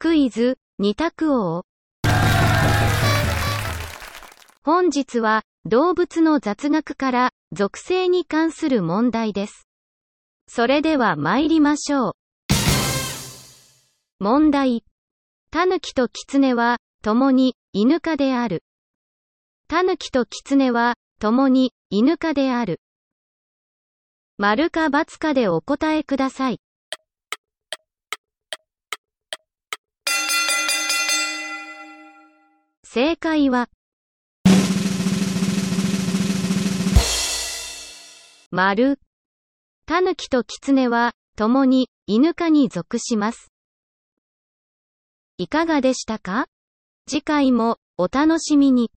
クイズ、二択王。本日は、動物の雑学から、属性に関する問題です。それでは参りましょう。問題。タヌキとキツネは、共に、犬科である。タヌキとキツネは、共に、犬科である。丸か×かでお答えください。正解は、丸。タヌキとキツネは、共に、犬科に属します。いかがでしたか？次回も、お楽しみに。